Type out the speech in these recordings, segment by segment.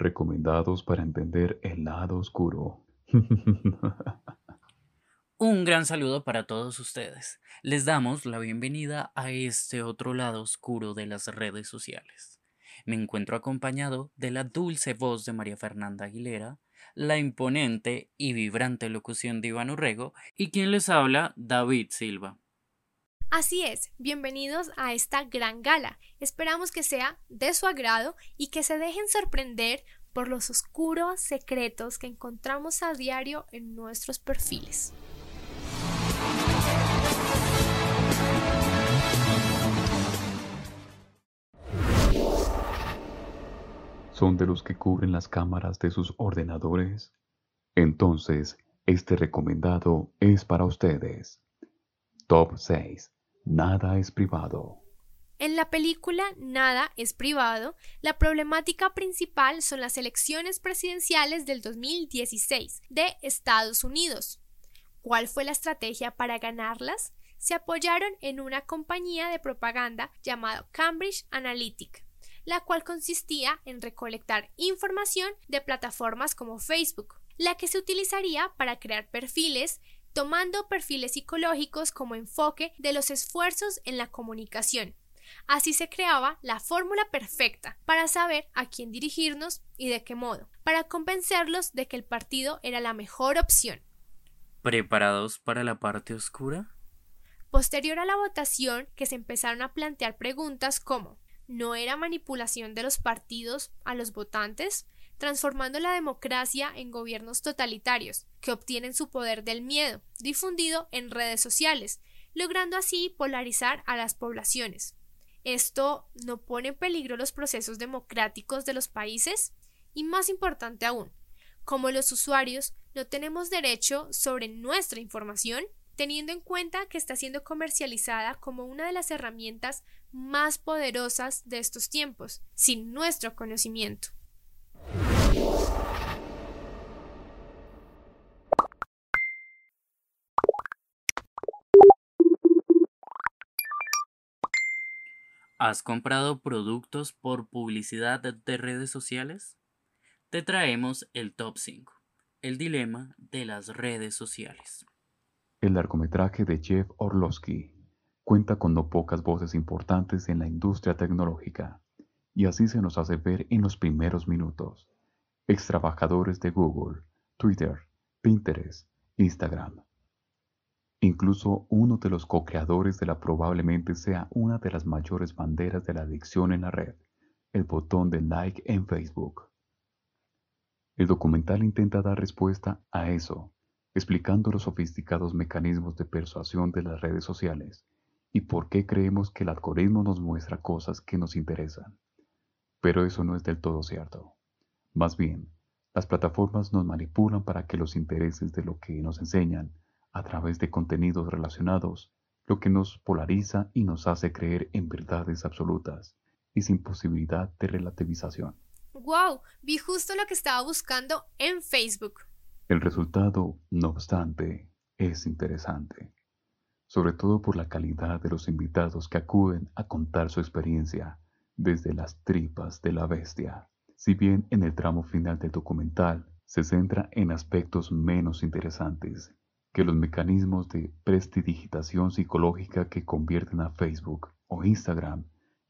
Recomendados para entender el lado oscuro. Un gran saludo para todos ustedes. Les damos la bienvenida a este otro lado oscuro de las redes sociales. Me encuentro acompañado de la dulce voz de María Fernanda Aguilera, la imponente y vibrante locución de Iván Urrego y quien les habla, David Silva. Así es, bienvenidos a esta gran gala. Esperamos que sea de su agrado y que se dejen sorprender por los oscuros secretos que encontramos a diario en nuestros perfiles. ¿Son de los que cubren las cámaras de sus ordenadores? Entonces, este recomendado es para ustedes. Top 6. Nada es privado. En la película Nada es privado, la problemática principal son las elecciones presidenciales del 2016 de Estados Unidos. ¿Cuál fue la estrategia para ganarlas? Se apoyaron en una compañía de propaganda llamada Cambridge Analytica, la cual consistía en recolectar información de plataformas como Facebook, la que se utilizaría para crear perfiles tomando perfiles psicológicos como enfoque de los esfuerzos en la comunicación. Así se creaba la fórmula perfecta para saber a quién dirigirnos y de qué modo, para convencerlos de que el partido era la mejor opción. ¿Preparados para la parte oscura? Posterior a la votación, que se empezaron a plantear preguntas como ¿no era manipulación de los partidos a los votantes? Transformando la democracia en gobiernos totalitarios, que obtienen su poder del miedo, difundido en redes sociales, logrando así polarizar a las poblaciones. ¿Esto no pone en peligro los procesos democráticos de los países? Y más importante aún, como los usuarios no tenemos derecho sobre nuestra información, teniendo en cuenta que está siendo comercializada como una de las herramientas más poderosas de estos tiempos, sin nuestro conocimiento. ¿Has comprado productos por publicidad de redes sociales? Te traemos el top 5, el dilema de las redes sociales. El largometraje de Jeff Orlowski cuenta con no pocas voces importantes en la industria tecnológica, y así se nos hace ver en los primeros minutos. Extrabajadores de Google, Twitter, Pinterest, Instagram. Incluso uno de los co-creadores de la probablemente sea una de las mayores banderas de la adicción en la red, el botón de like en Facebook. El documental intenta dar respuesta a eso, explicando los sofisticados mecanismos de persuasión de las redes sociales y por qué creemos que el algoritmo nos muestra cosas que nos interesan. Pero eso no es del todo cierto. Más bien, las plataformas nos manipulan para que los intereses de lo que nos enseñan a través de contenidos relacionados, lo que nos polariza y nos hace creer en verdades absolutas y sin posibilidad de relativización. ¡Wow! Vi justo lo que estaba buscando en Facebook. El resultado, no obstante, es interesante, sobre todo por la calidad de los invitados que acuden a contar su experiencia desde las tripas de la bestia. Si bien en el tramo final del documental se centra en aspectos menos interesantes que los mecanismos de prestidigitación psicológica que convierten a Facebook o Instagram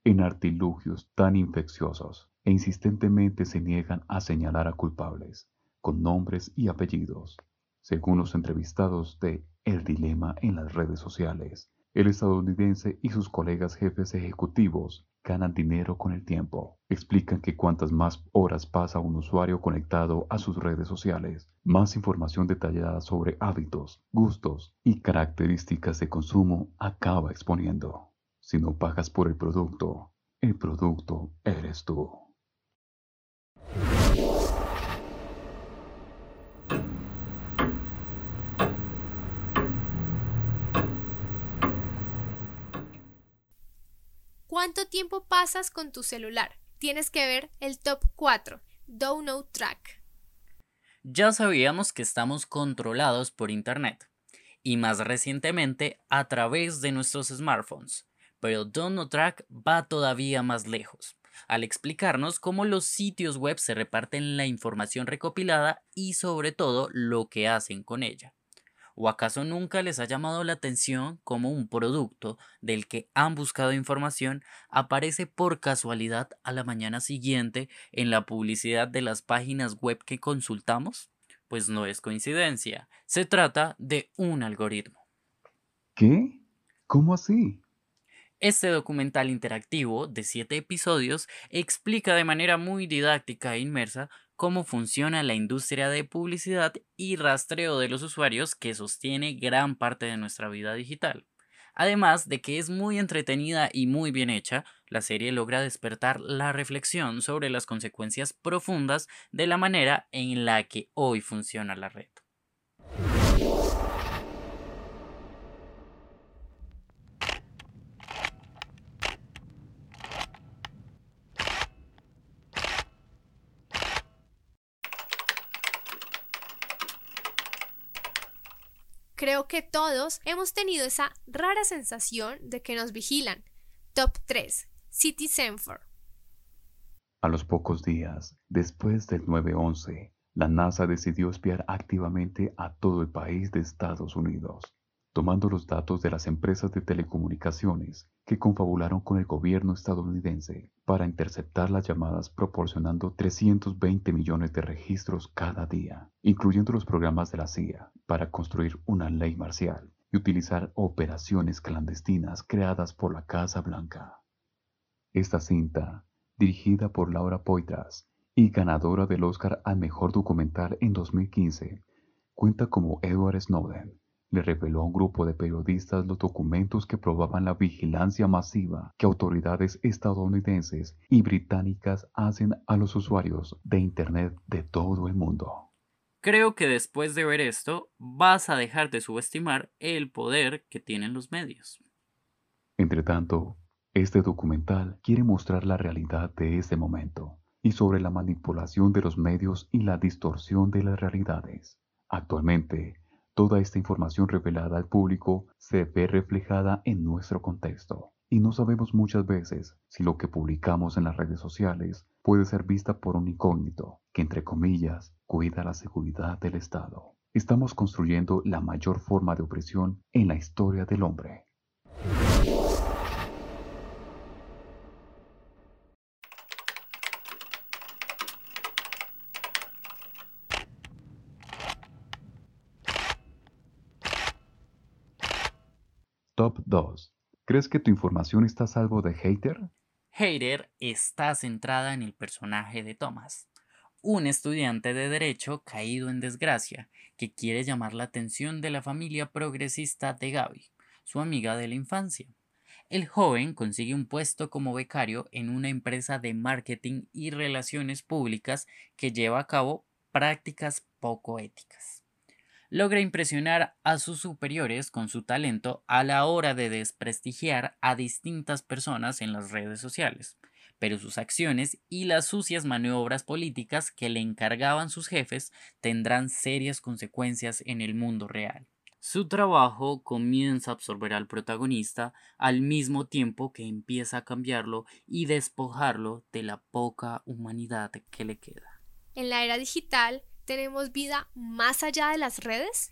en artilugios tan infecciosos e insistentemente se niegan a señalar a culpables con nombres y apellidos. Según los entrevistados de El Dilema en las redes sociales, el estadounidense y sus colegas jefes ejecutivos ganan dinero con el tiempo. Explican que cuantas más horas pasa un usuario conectado a sus redes sociales, más información detallada sobre hábitos, gustos y características de consumo acaba exponiendo. Si no pagas por el producto, el producto eres tú. ¿Cuánto tiempo pasas con tu celular? Tienes que ver el top 4, Download Track. Ya sabíamos que estamos controlados por Internet y más recientemente a través de nuestros smartphones, pero Download Track va todavía más lejos al explicarnos cómo los sitios web se reparten la información recopilada y sobre todo lo que hacen con ella. ¿O acaso nunca les ha llamado la atención cómo un producto del que han buscado información aparece por casualidad a la mañana siguiente en la publicidad de las páginas web que consultamos? Pues no es coincidencia, se trata de un algoritmo. ¿Qué? ¿Cómo así? Este documental interactivo de siete episodios explica de manera muy didáctica e inmersa cómo funciona la industria de publicidad y rastreo de los usuarios que sostiene gran parte de nuestra vida digital. Además de que es muy entretenida y muy bien hecha, la serie logra despertar la reflexión sobre las consecuencias profundas de la manera en la que hoy funciona la red. Creo que todos hemos tenido esa rara sensación de que nos vigilan. Top 3. City Senfor. A los pocos días, después del 9-11, la NASA decidió espiar activamente a todo el país de Estados Unidos tomando los datos de las empresas de telecomunicaciones que confabularon con el gobierno estadounidense para interceptar las llamadas proporcionando 320 millones de registros cada día, incluyendo los programas de la CIA, para construir una ley marcial y utilizar operaciones clandestinas creadas por la Casa Blanca. Esta cinta, dirigida por Laura Poitras y ganadora del Oscar al Mejor Documental en 2015, cuenta como Edward Snowden le reveló a un grupo de periodistas los documentos que probaban la vigilancia masiva que autoridades estadounidenses y británicas hacen a los usuarios de Internet de todo el mundo. Creo que después de ver esto vas a dejar de subestimar el poder que tienen los medios. Entretanto, este documental quiere mostrar la realidad de este momento y sobre la manipulación de los medios y la distorsión de las realidades. Actualmente, Toda esta información revelada al público se ve reflejada en nuestro contexto y no sabemos muchas veces si lo que publicamos en las redes sociales puede ser vista por un incógnito que, entre comillas, cuida la seguridad del Estado. Estamos construyendo la mayor forma de opresión en la historia del hombre. Top 2. ¿Crees que tu información está a salvo de hater? Hater está centrada en el personaje de Thomas, un estudiante de derecho caído en desgracia que quiere llamar la atención de la familia progresista de Gaby, su amiga de la infancia. El joven consigue un puesto como becario en una empresa de marketing y relaciones públicas que lleva a cabo prácticas poco éticas logra impresionar a sus superiores con su talento a la hora de desprestigiar a distintas personas en las redes sociales, pero sus acciones y las sucias maniobras políticas que le encargaban sus jefes tendrán serias consecuencias en el mundo real. Su trabajo comienza a absorber al protagonista al mismo tiempo que empieza a cambiarlo y despojarlo de la poca humanidad que le queda. En la era digital, ¿Tenemos vida más allá de las redes?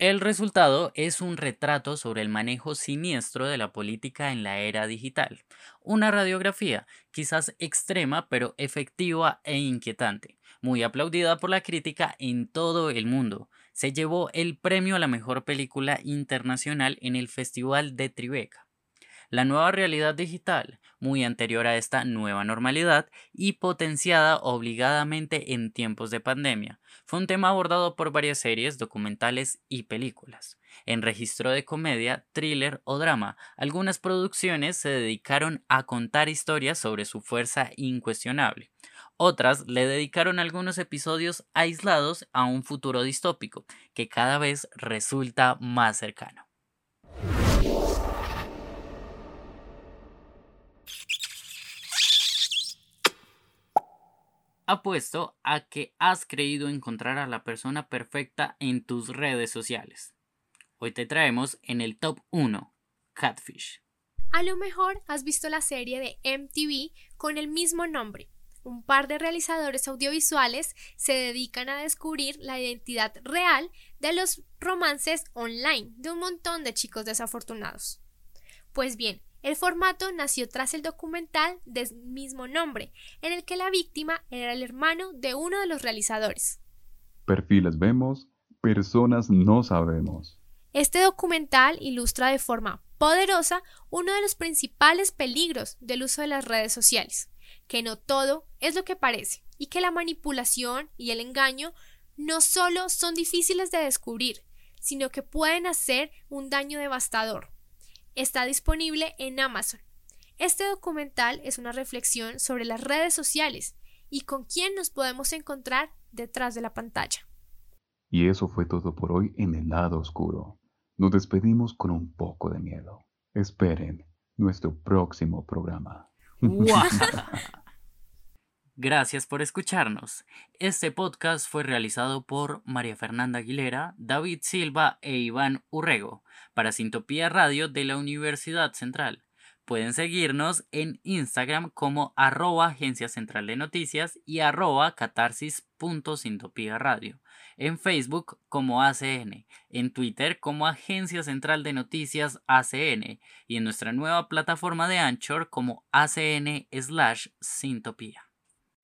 El resultado es un retrato sobre el manejo siniestro de la política en la era digital. Una radiografía, quizás extrema, pero efectiva e inquietante, muy aplaudida por la crítica en todo el mundo. Se llevó el premio a la mejor película internacional en el Festival de Tribeca la nueva realidad digital, muy anterior a esta nueva normalidad y potenciada obligadamente en tiempos de pandemia. Fue un tema abordado por varias series, documentales y películas. En registro de comedia, thriller o drama, algunas producciones se dedicaron a contar historias sobre su fuerza incuestionable. Otras le dedicaron algunos episodios aislados a un futuro distópico, que cada vez resulta más cercano. Apuesto a que has creído encontrar a la persona perfecta en tus redes sociales. Hoy te traemos en el top 1, Catfish. A lo mejor has visto la serie de MTV con el mismo nombre. Un par de realizadores audiovisuales se dedican a descubrir la identidad real de los romances online de un montón de chicos desafortunados. Pues bien, el formato nació tras el documental del mismo nombre, en el que la víctima era el hermano de uno de los realizadores. Perfiles vemos, personas no sabemos. Este documental ilustra de forma poderosa uno de los principales peligros del uso de las redes sociales, que no todo es lo que parece y que la manipulación y el engaño no solo son difíciles de descubrir, sino que pueden hacer un daño devastador. Está disponible en Amazon. Este documental es una reflexión sobre las redes sociales y con quién nos podemos encontrar detrás de la pantalla. Y eso fue todo por hoy en el lado oscuro. Nos despedimos con un poco de miedo. Esperen nuestro próximo programa. Gracias por escucharnos. Este podcast fue realizado por María Fernanda Aguilera, David Silva e Iván Urrego para Sintopía Radio de la Universidad Central. Pueden seguirnos en Instagram como arroba Agencia Central de Noticias y arroba catarsis.sintopía en Facebook como ACN, en Twitter como Agencia Central de Noticias ACN y en nuestra nueva plataforma de Anchor como ACN slash Sintopía.